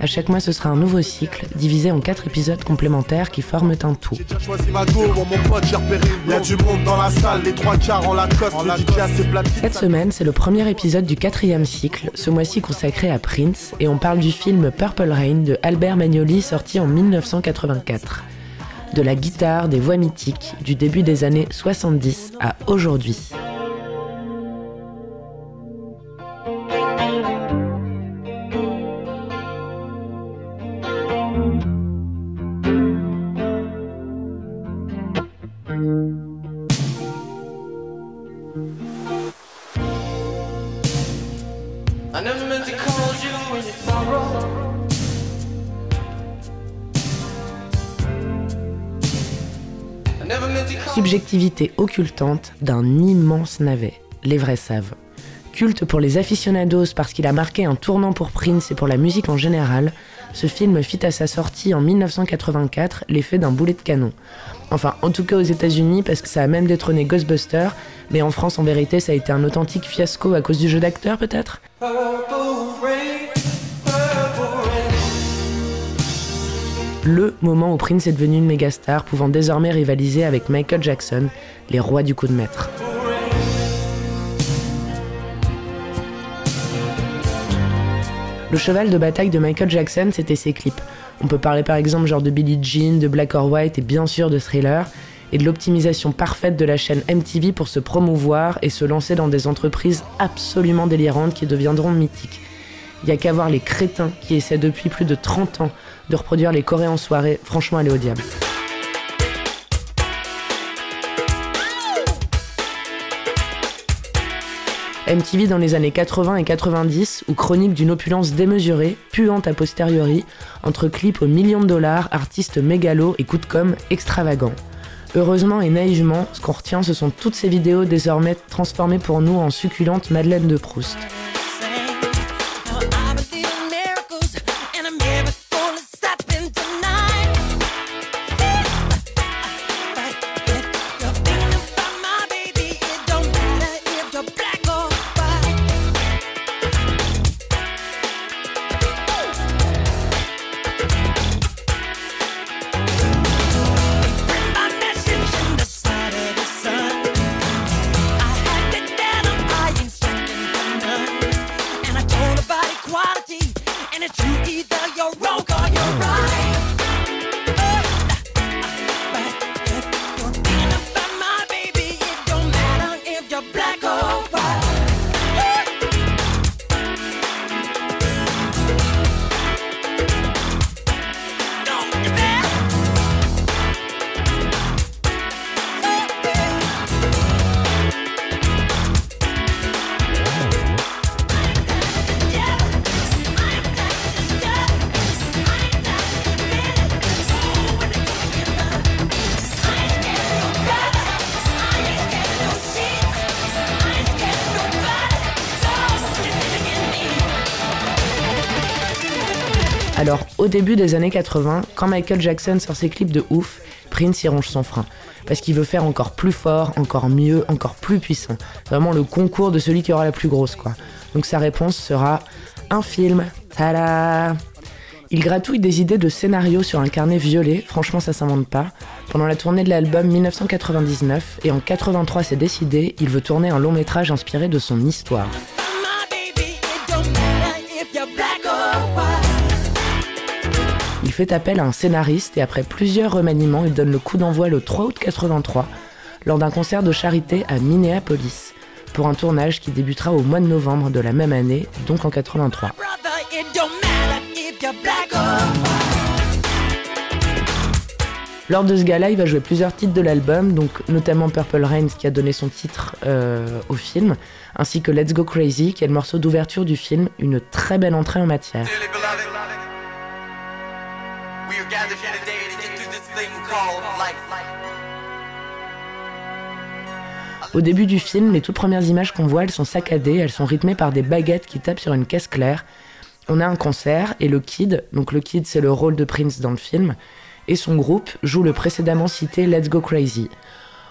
À chaque mois, ce sera un nouveau cycle, divisé en quatre épisodes complémentaires qui forment un tout. Cette semaine, c'est le premier épisode du quatrième cycle, ce mois-ci consacré à Prince, et on parle du film Purple Rain de Albert Magnoli sorti en 1984. De la guitare, des voix mythiques, du début des années 70 à aujourd'hui. Subjectivité occultante d'un immense navet, les vrais savent. Culte pour les aficionados parce qu'il a marqué un tournant pour Prince et pour la musique en général, ce film fit à sa sortie en 1984 l'effet d'un boulet de canon. Enfin, en tout cas aux États-Unis, parce que ça a même détrôné Ghostbusters, mais en France, en vérité, ça a été un authentique fiasco à cause du jeu d'acteur, peut-être? Le moment où Prince est devenu une méga star, pouvant désormais rivaliser avec Michael Jackson, les rois du coup de maître. Le cheval de bataille de Michael Jackson, c'était ses clips. On peut parler par exemple genre de Billie Jean, de Black or White et bien sûr de Thriller, et de l'optimisation parfaite de la chaîne MTV pour se promouvoir et se lancer dans des entreprises absolument délirantes qui deviendront mythiques. Il y a qu'à voir les crétins qui essaient depuis plus de 30 ans de reproduire les Coréens en soirée, franchement aller au diable. MTV dans les années 80 et 90, ou chronique d'une opulence démesurée, puante a posteriori, entre clips aux millions de dollars, artistes mégalos et coups de com' extravagants. Heureusement et naïvement, ce qu'on retient, ce sont toutes ces vidéos désormais transformées pour nous en succulentes Madeleine de Proust. Au début des années 80, quand Michael Jackson sort ses clips de ouf, Prince y ronge son frein. Parce qu'il veut faire encore plus fort, encore mieux, encore plus puissant. Vraiment le concours de celui qui aura la plus grosse, quoi. Donc sa réponse sera un film. Tada il gratouille des idées de scénario sur un carnet violet, franchement ça s'invente pas, pendant la tournée de l'album 1999, et en 83 c'est décidé, il veut tourner un long métrage inspiré de son histoire. Fait appel à un scénariste et après plusieurs remaniements, il donne le coup d'envoi le 3 août 83 lors d'un concert de charité à Minneapolis pour un tournage qui débutera au mois de novembre de la même année, donc en 83. Lors de ce gala, il va jouer plusieurs titres de l'album, donc notamment Purple Rain, qui a donné son titre euh, au film, ainsi que Let's Go Crazy, qui est le morceau d'ouverture du film, une très belle entrée en matière. Au début du film, les toutes premières images qu'on voit, elles sont saccadées, elles sont rythmées par des baguettes qui tapent sur une caisse claire. On a un concert et le Kid, donc le Kid c'est le rôle de Prince dans le film, et son groupe joue le précédemment cité Let's Go Crazy.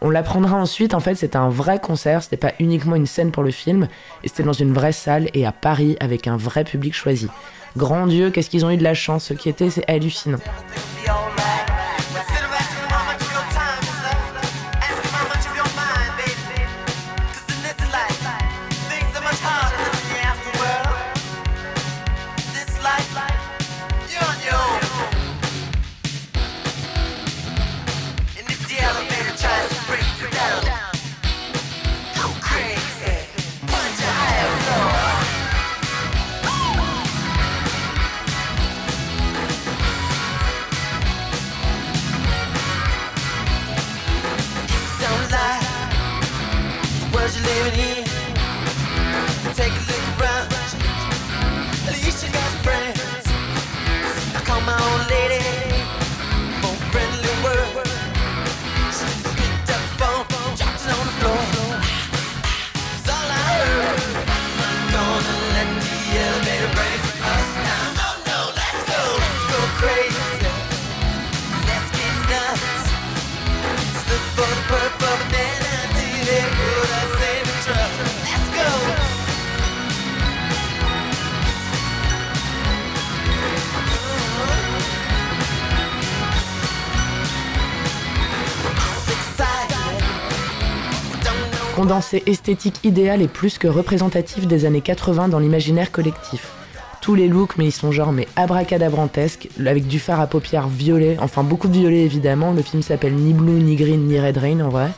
On l'apprendra ensuite, en fait, c'était un vrai concert, c'était pas uniquement une scène pour le film, et c'était dans une vraie salle et à Paris avec un vrai public choisi. Grand Dieu, qu'est-ce qu'ils ont eu de la chance, ce qui était, c'est hallucinant. Condensé esthétique idéal et plus que représentatif des années 80 dans l'imaginaire collectif. Tous les looks, mais ils sont genre mais abracadabrantesques, avec du fard à paupières violet, enfin beaucoup de violet évidemment. Le film s'appelle ni Blue, ni Green, ni Red Rain en vrai.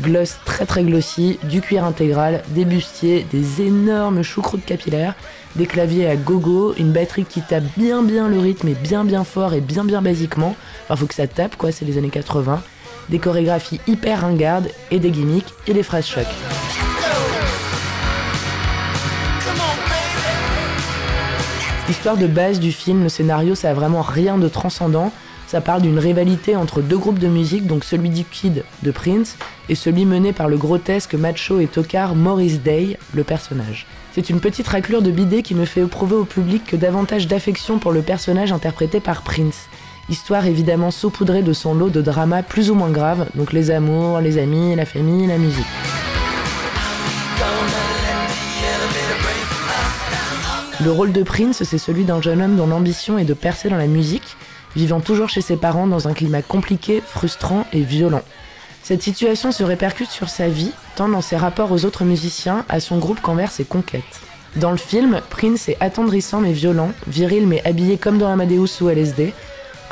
Gloss très très glossy, du cuir intégral, des bustiers, des énormes choucroutes capillaires, des claviers à gogo, une batterie qui tape bien bien le rythme et bien bien fort et bien bien basiquement. Enfin faut que ça tape quoi, c'est les années 80 des chorégraphies hyper ringardes et des gimmicks et des phrases choc. L'histoire de base du film, le scénario, ça a vraiment rien de transcendant. Ça parle d'une rivalité entre deux groupes de musique, donc celui du Kid de Prince et celui mené par le grotesque macho et tocard Maurice Day, le personnage. C'est une petite raclure de bidet qui ne fait éprouver au public que davantage d'affection pour le personnage interprété par Prince. Histoire évidemment saupoudrée de son lot de dramas plus ou moins graves, donc les amours, les amis, la famille, la musique. Le rôle de Prince, c'est celui d'un jeune homme dont l'ambition est de percer dans la musique, vivant toujours chez ses parents dans un climat compliqué, frustrant et violent. Cette situation se répercute sur sa vie, tant dans ses rapports aux autres musiciens, à son groupe qu'envers ses conquêtes. Dans le film, Prince est attendrissant mais violent, viril mais habillé comme dans Amadeus ou LSD,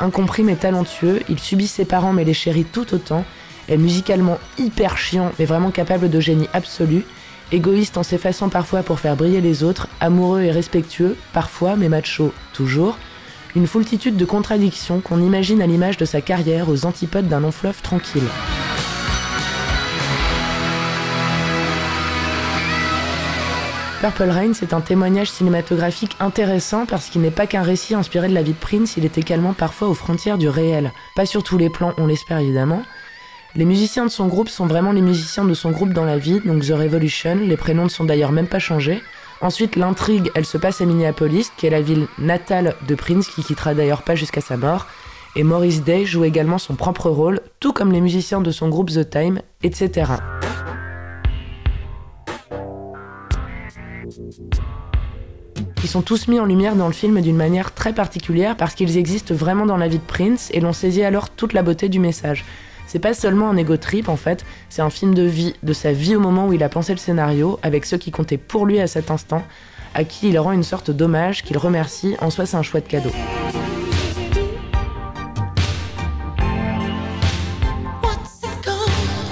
Incompris mais talentueux, il subit ses parents mais les chérit tout autant, est musicalement hyper chiant mais vraiment capable de génie absolu, égoïste en s'effaçant parfois pour faire briller les autres, amoureux et respectueux, parfois mais macho toujours, une foultitude de contradictions qu'on imagine à l'image de sa carrière aux antipodes d'un long fleuve tranquille. Purple Rain, c'est un témoignage cinématographique intéressant parce qu'il n'est pas qu'un récit inspiré de la vie de Prince, il est également parfois aux frontières du réel. Pas sur tous les plans, on l'espère évidemment. Les musiciens de son groupe sont vraiment les musiciens de son groupe dans la vie, donc The Revolution, les prénoms ne sont d'ailleurs même pas changés. Ensuite, l'intrigue, elle se passe à Minneapolis, qui est la ville natale de Prince, qui quittera d'ailleurs pas jusqu'à sa mort. Et Maurice Day joue également son propre rôle, tout comme les musiciens de son groupe The Time, etc. Ils sont tous mis en lumière dans le film d'une manière très particulière parce qu'ils existent vraiment dans la vie de Prince et l'on saisit alors toute la beauté du message. C'est pas seulement un ego trip en fait, c'est un film de vie, de sa vie au moment où il a pensé le scénario, avec ceux qui comptaient pour lui à cet instant, à qui il rend une sorte d'hommage qu'il remercie, en soi c'est un chouette cadeau.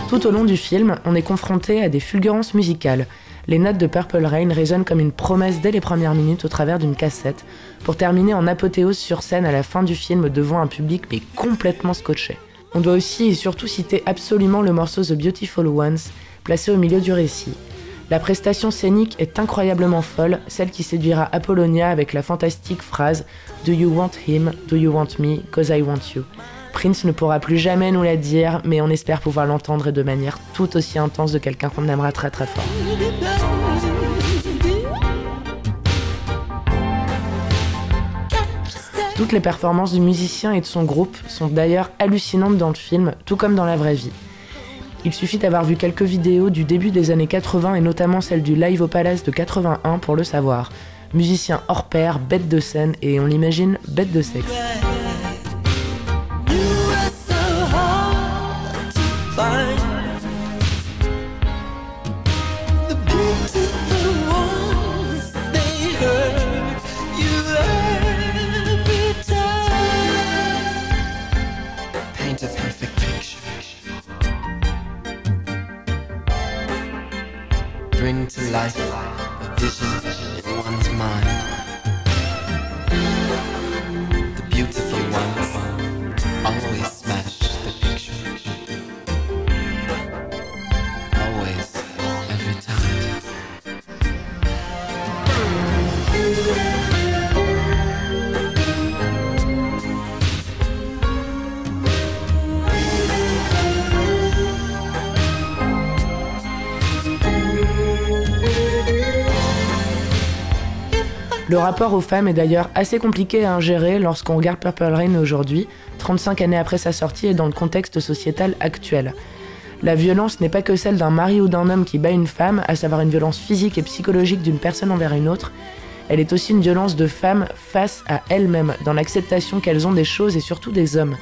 Tout au long du film, on est confronté à des fulgurances musicales les notes de Purple Rain résonnent comme une promesse dès les premières minutes au travers d'une cassette, pour terminer en apothéose sur scène à la fin du film devant un public mais complètement scotché. On doit aussi et surtout citer absolument le morceau The Beautiful Ones, placé au milieu du récit. La prestation scénique est incroyablement folle, celle qui séduira Apollonia avec la fantastique phrase Do you want him? Do you want me? Cause I want you. Prince ne pourra plus jamais nous la dire, mais on espère pouvoir l'entendre de manière tout aussi intense de quelqu'un qu'on aimera très très fort. Toutes les performances du musicien et de son groupe sont d'ailleurs hallucinantes dans le film, tout comme dans la vraie vie. Il suffit d'avoir vu quelques vidéos du début des années 80 et notamment celle du Live au Palace de 81 pour le savoir. Musicien hors pair, bête de scène et on l'imagine bête de sexe. Le rapport aux femmes est d'ailleurs assez compliqué à ingérer lorsqu'on regarde Purple Rain aujourd'hui, 35 années après sa sortie et dans le contexte sociétal actuel. La violence n'est pas que celle d'un mari ou d'un homme qui bat une femme, à savoir une violence physique et psychologique d'une personne envers une autre. Elle est aussi une violence de femme face à elles-mêmes, dans l'acceptation qu'elles ont des choses et surtout des hommes.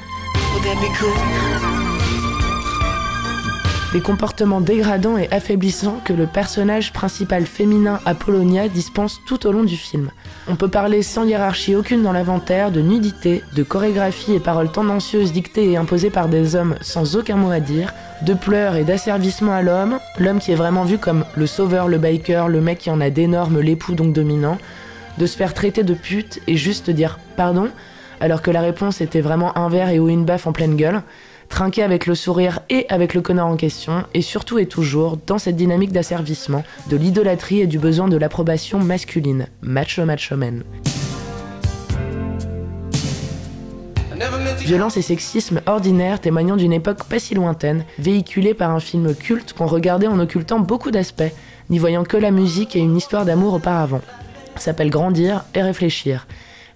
Des comportements dégradants et affaiblissants que le personnage principal féminin Apollonia dispense tout au long du film. On peut parler sans hiérarchie aucune dans l'inventaire de nudité, de chorégraphie et paroles tendancieuses dictées et imposées par des hommes sans aucun mot à dire, de pleurs et d'asservissement à l'homme, l'homme qui est vraiment vu comme le sauveur, le biker, le mec qui en a d'énormes, l'époux donc dominant, de se faire traiter de pute et juste dire pardon, alors que la réponse était vraiment un verre et ou une baffe en pleine gueule, trinquer avec le sourire et avec le connard en question, et surtout et toujours dans cette dynamique d'asservissement, de l'idolâtrie et du besoin de l'approbation masculine, macho macho men. Violence et sexisme ordinaire témoignant d'une époque pas si lointaine, véhiculée par un film culte qu'on regardait en occultant beaucoup d'aspects, n'y voyant que la musique et une histoire d'amour auparavant. S'appelle Grandir et Réfléchir.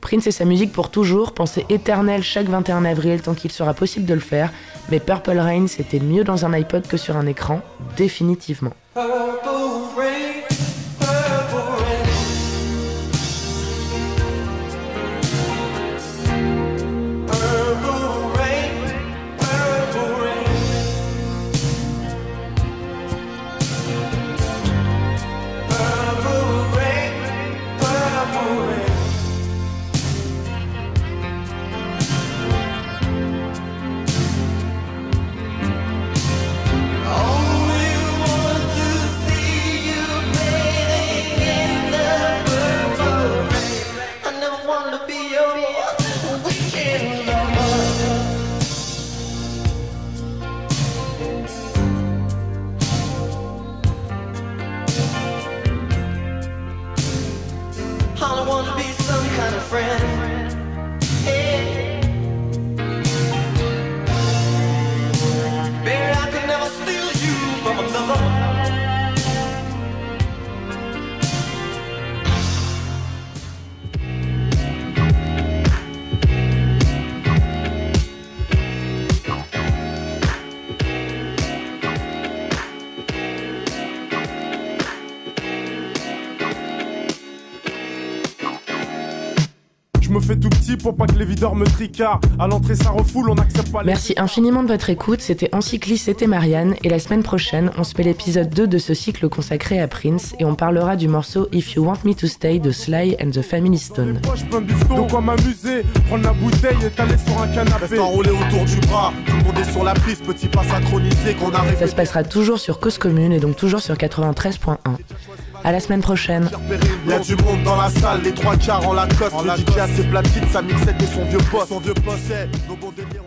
Prince et sa musique pour toujours, pensée éternelle chaque 21 avril tant qu'il sera possible de le faire, mais Purple Rain c'était mieux dans un iPod que sur un écran, définitivement. me pour pas que les videurs me tricardent. À l'entrée, ça refoule, on n'accepte pas Merci infiniment de votre écoute. C'était Encyclis, c'était Marianne. Et la semaine prochaine, on se met l'épisode 2 de ce cycle consacré à Prince et on parlera du morceau If You Want Me to Stay de Sly and the Family Stone. De quoi m'amuser, prendre la bouteille et t'aller sur un canapé. enroulé autour du bras, tout le monde est sur la piste, petit pas synchronisé qu'on arrive. Ça se passera toujours sur Cause Commune et donc toujours sur 93.1. À la semaine prochaine. Il y a du monde dans la salle, les trois quarts en la coste. Le DJ a ses platines, sa mixette et son vieux poste. Son vieux poste, nos bons délires,